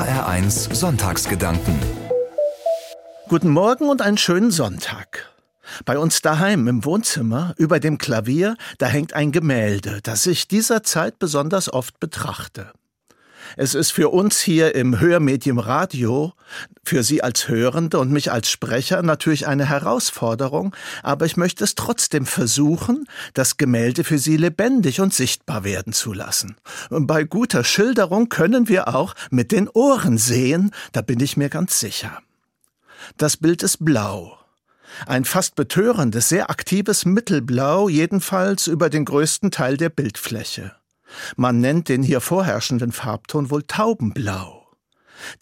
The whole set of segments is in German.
HR1 Sonntagsgedanken. Guten Morgen und einen schönen Sonntag. Bei uns daheim im Wohnzimmer über dem Klavier, da hängt ein Gemälde, das ich dieser Zeit besonders oft betrachte. Es ist für uns hier im Hörmedium Radio, für Sie als Hörende und mich als Sprecher natürlich eine Herausforderung, aber ich möchte es trotzdem versuchen, das Gemälde für Sie lebendig und sichtbar werden zu lassen. bei guter Schilderung können wir auch mit den Ohren sehen, da bin ich mir ganz sicher. Das Bild ist blau. Ein fast betörendes, sehr aktives Mittelblau, jedenfalls über den größten Teil der Bildfläche. Man nennt den hier vorherrschenden Farbton wohl Taubenblau.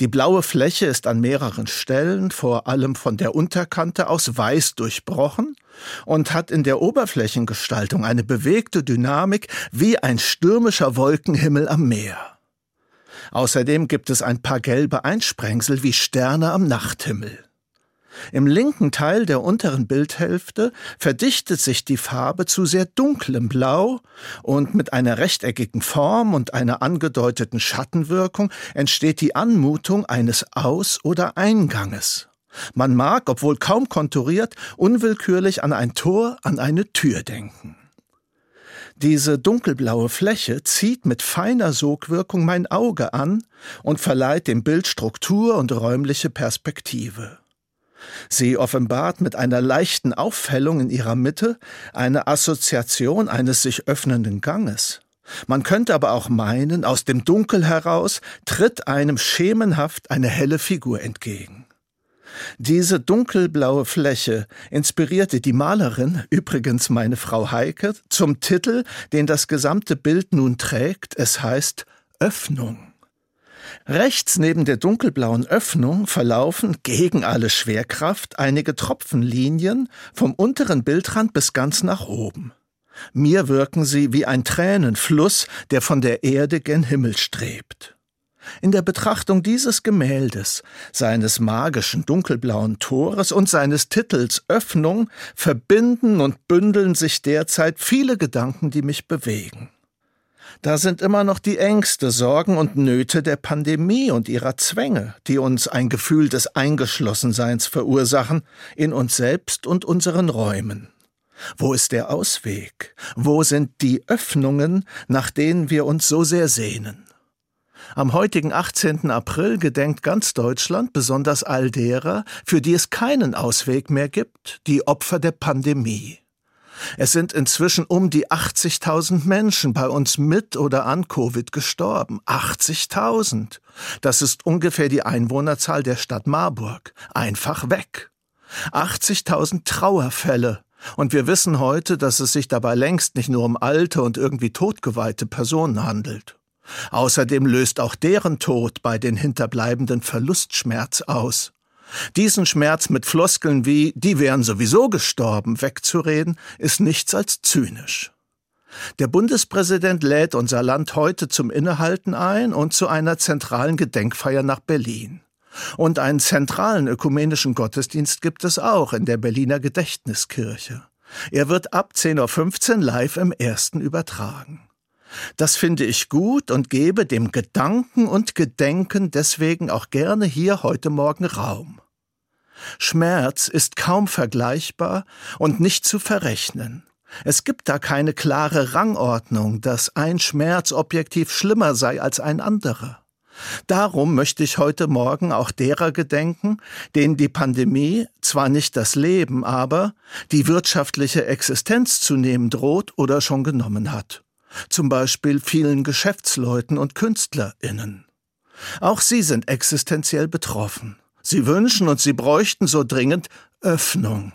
Die blaue Fläche ist an mehreren Stellen, vor allem von der Unterkante aus weiß durchbrochen und hat in der Oberflächengestaltung eine bewegte Dynamik wie ein stürmischer Wolkenhimmel am Meer. Außerdem gibt es ein paar gelbe Einsprengsel wie Sterne am Nachthimmel. Im linken Teil der unteren Bildhälfte verdichtet sich die Farbe zu sehr dunklem Blau und mit einer rechteckigen Form und einer angedeuteten Schattenwirkung entsteht die Anmutung eines Aus- oder Einganges. Man mag, obwohl kaum konturiert, unwillkürlich an ein Tor, an eine Tür denken. Diese dunkelblaue Fläche zieht mit feiner Sogwirkung mein Auge an und verleiht dem Bild Struktur und räumliche Perspektive. Sie offenbart mit einer leichten Auffällung in ihrer Mitte eine Assoziation eines sich öffnenden Ganges. Man könnte aber auch meinen, aus dem Dunkel heraus tritt einem schemenhaft eine helle Figur entgegen. Diese dunkelblaue Fläche inspirierte die Malerin, übrigens meine Frau Heike, zum Titel, den das gesamte Bild nun trägt. Es heißt Öffnung. Rechts neben der dunkelblauen Öffnung verlaufen gegen alle Schwerkraft einige Tropfenlinien vom unteren Bildrand bis ganz nach oben. Mir wirken sie wie ein Tränenfluss, der von der Erde gen Himmel strebt. In der Betrachtung dieses Gemäldes, seines magischen dunkelblauen Tores und seines Titels Öffnung verbinden und bündeln sich derzeit viele Gedanken, die mich bewegen. Da sind immer noch die Ängste, Sorgen und Nöte der Pandemie und ihrer Zwänge, die uns ein Gefühl des Eingeschlossenseins verursachen, in uns selbst und unseren Räumen. Wo ist der Ausweg? Wo sind die Öffnungen, nach denen wir uns so sehr sehnen? Am heutigen 18. April gedenkt ganz Deutschland, besonders all derer, für die es keinen Ausweg mehr gibt, die Opfer der Pandemie. Es sind inzwischen um die 80.000 Menschen bei uns mit oder an Covid gestorben. 80.000. Das ist ungefähr die Einwohnerzahl der Stadt Marburg. Einfach weg. 80.000 Trauerfälle. Und wir wissen heute, dass es sich dabei längst nicht nur um alte und irgendwie totgeweihte Personen handelt. Außerdem löst auch deren Tod bei den Hinterbleibenden Verlustschmerz aus. Diesen Schmerz mit Floskeln wie die wären sowieso gestorben wegzureden, ist nichts als zynisch. Der Bundespräsident lädt unser Land heute zum Innehalten ein und zu einer zentralen Gedenkfeier nach Berlin. Und einen zentralen ökumenischen Gottesdienst gibt es auch in der Berliner Gedächtniskirche. Er wird ab 10.15 Uhr live im ersten übertragen. Das finde ich gut und gebe dem Gedanken und Gedenken deswegen auch gerne hier heute Morgen Raum. Schmerz ist kaum vergleichbar und nicht zu verrechnen. Es gibt da keine klare Rangordnung, dass ein Schmerz objektiv schlimmer sei als ein anderer. Darum möchte ich heute Morgen auch derer gedenken, denen die Pandemie zwar nicht das Leben, aber die wirtschaftliche Existenz zu nehmen droht oder schon genommen hat zum Beispiel vielen Geschäftsleuten und Künstlerinnen. Auch sie sind existenziell betroffen. Sie wünschen und sie bräuchten so dringend Öffnung.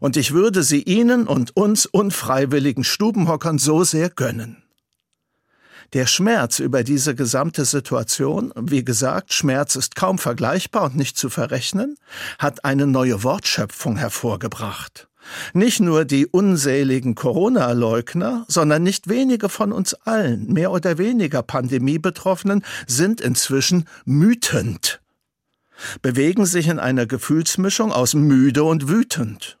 Und ich würde sie ihnen und uns unfreiwilligen Stubenhockern so sehr gönnen. Der Schmerz über diese gesamte Situation, wie gesagt, Schmerz ist kaum vergleichbar und nicht zu verrechnen, hat eine neue Wortschöpfung hervorgebracht. Nicht nur die unseligen Corona-Leugner, sondern nicht wenige von uns allen, mehr oder weniger Pandemie-Betroffenen, sind inzwischen mütend, bewegen sich in einer Gefühlsmischung aus müde und wütend.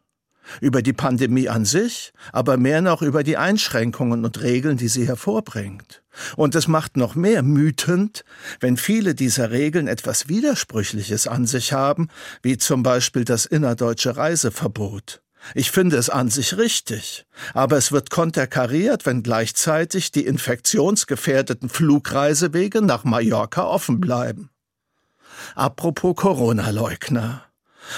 über die Pandemie an sich, aber mehr noch über die Einschränkungen und Regeln, die sie hervorbringt. Und es macht noch mehr mütend, wenn viele dieser Regeln etwas Widersprüchliches an sich haben, wie zum Beispiel das innerdeutsche Reiseverbot. Ich finde es an sich richtig, aber es wird konterkariert, wenn gleichzeitig die infektionsgefährdeten Flugreisewege nach Mallorca offen bleiben. Apropos Corona-Leugner.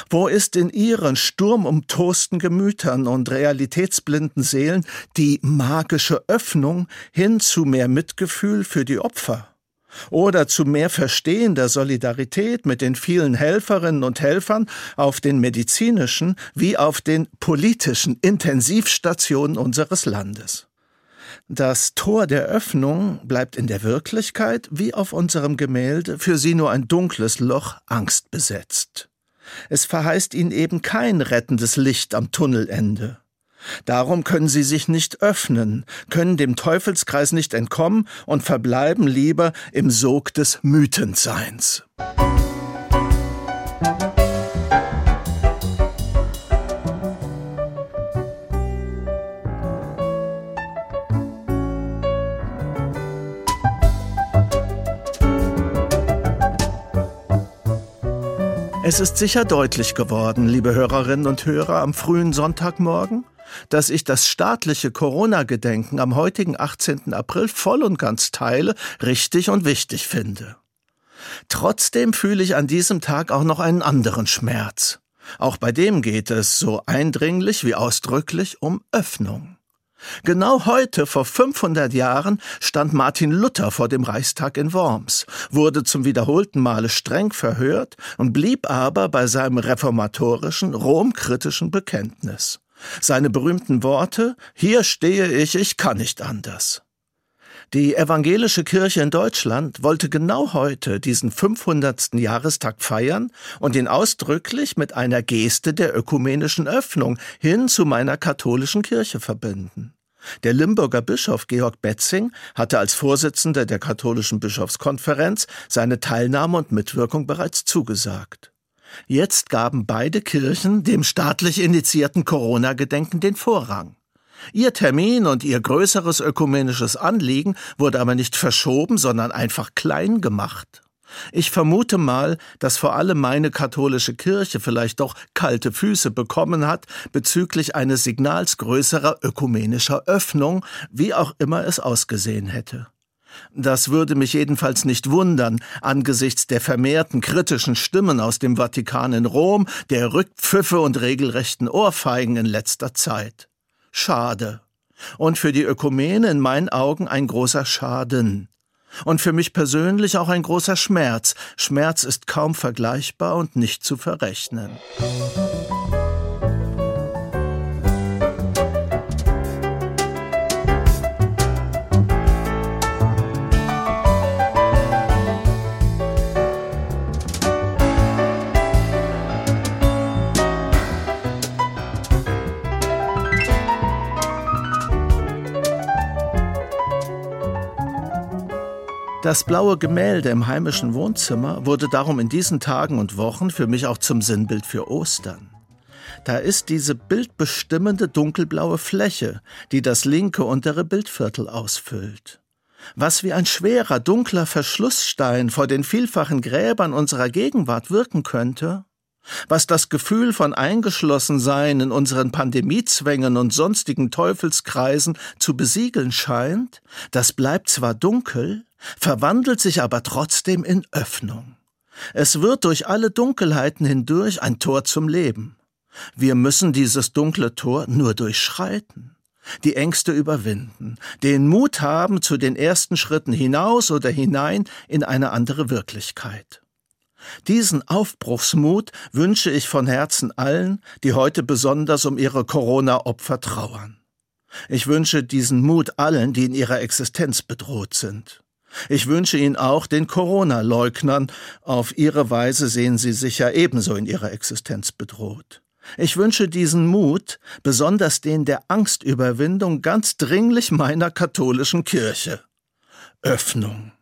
Wo ist in ihren sturmumtosten Gemütern und realitätsblinden Seelen die magische Öffnung hin zu mehr Mitgefühl für die Opfer? Oder zu mehr verstehender Solidarität mit den vielen Helferinnen und Helfern auf den medizinischen wie auf den politischen Intensivstationen unseres Landes? Das Tor der Öffnung bleibt in der Wirklichkeit, wie auf unserem Gemälde, für sie nur ein dunkles Loch Angst besetzt. Es verheißt ihnen eben kein rettendes Licht am Tunnelende. Darum können sie sich nicht öffnen, können dem Teufelskreis nicht entkommen und verbleiben lieber im Sog des Mythenseins. Es ist sicher deutlich geworden, liebe Hörerinnen und Hörer, am frühen Sonntagmorgen, dass ich das staatliche Corona-Gedenken am heutigen 18. April voll und ganz teile, richtig und wichtig finde. Trotzdem fühle ich an diesem Tag auch noch einen anderen Schmerz. Auch bei dem geht es so eindringlich wie ausdrücklich um Öffnung. Genau heute, vor 500 Jahren, stand Martin Luther vor dem Reichstag in Worms, wurde zum wiederholten Male streng verhört und blieb aber bei seinem reformatorischen, romkritischen Bekenntnis. Seine berühmten Worte Hier stehe ich, ich kann nicht anders. Die evangelische Kirche in Deutschland wollte genau heute diesen 500. Jahrestag feiern und ihn ausdrücklich mit einer Geste der ökumenischen Öffnung hin zu meiner katholischen Kirche verbinden. Der Limburger Bischof Georg Betzing hatte als Vorsitzender der katholischen Bischofskonferenz seine Teilnahme und Mitwirkung bereits zugesagt. Jetzt gaben beide Kirchen dem staatlich initiierten Corona-Gedenken den Vorrang. Ihr Termin und ihr größeres ökumenisches Anliegen wurde aber nicht verschoben, sondern einfach klein gemacht. Ich vermute mal, dass vor allem meine katholische Kirche vielleicht doch kalte Füße bekommen hat bezüglich eines Signals größerer ökumenischer Öffnung, wie auch immer es ausgesehen hätte. Das würde mich jedenfalls nicht wundern, angesichts der vermehrten kritischen Stimmen aus dem Vatikan in Rom, der Rückpfiffe und regelrechten Ohrfeigen in letzter Zeit. Schade. Und für die Ökumene in meinen Augen ein großer Schaden. Und für mich persönlich auch ein großer Schmerz. Schmerz ist kaum vergleichbar und nicht zu verrechnen. Das blaue Gemälde im heimischen Wohnzimmer wurde darum in diesen Tagen und Wochen für mich auch zum Sinnbild für Ostern. Da ist diese bildbestimmende dunkelblaue Fläche, die das linke untere Bildviertel ausfüllt. Was wie ein schwerer, dunkler Verschlussstein vor den vielfachen Gräbern unserer Gegenwart wirken könnte, was das Gefühl von Eingeschlossensein in unseren Pandemiezwängen und sonstigen Teufelskreisen zu besiegeln scheint, das bleibt zwar dunkel, verwandelt sich aber trotzdem in Öffnung. Es wird durch alle Dunkelheiten hindurch ein Tor zum Leben. Wir müssen dieses dunkle Tor nur durchschreiten, die Ängste überwinden, den Mut haben zu den ersten Schritten hinaus oder hinein in eine andere Wirklichkeit. Diesen Aufbruchsmut wünsche ich von Herzen allen, die heute besonders um ihre Corona-Opfer trauern. Ich wünsche diesen Mut allen, die in ihrer Existenz bedroht sind. Ich wünsche ihn auch den Corona-Leugnern. Auf ihre Weise sehen sie sich ja ebenso in ihrer Existenz bedroht. Ich wünsche diesen Mut, besonders den der Angstüberwindung, ganz dringlich meiner katholischen Kirche. Öffnung.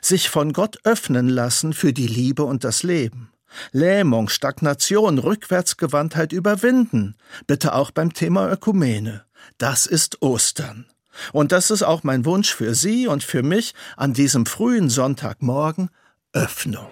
Sich von Gott öffnen lassen für die Liebe und das Leben. Lähmung, Stagnation, Rückwärtsgewandtheit überwinden. Bitte auch beim Thema Ökumene. Das ist Ostern. Und das ist auch mein Wunsch für Sie und für mich an diesem frühen Sonntagmorgen Öffnung.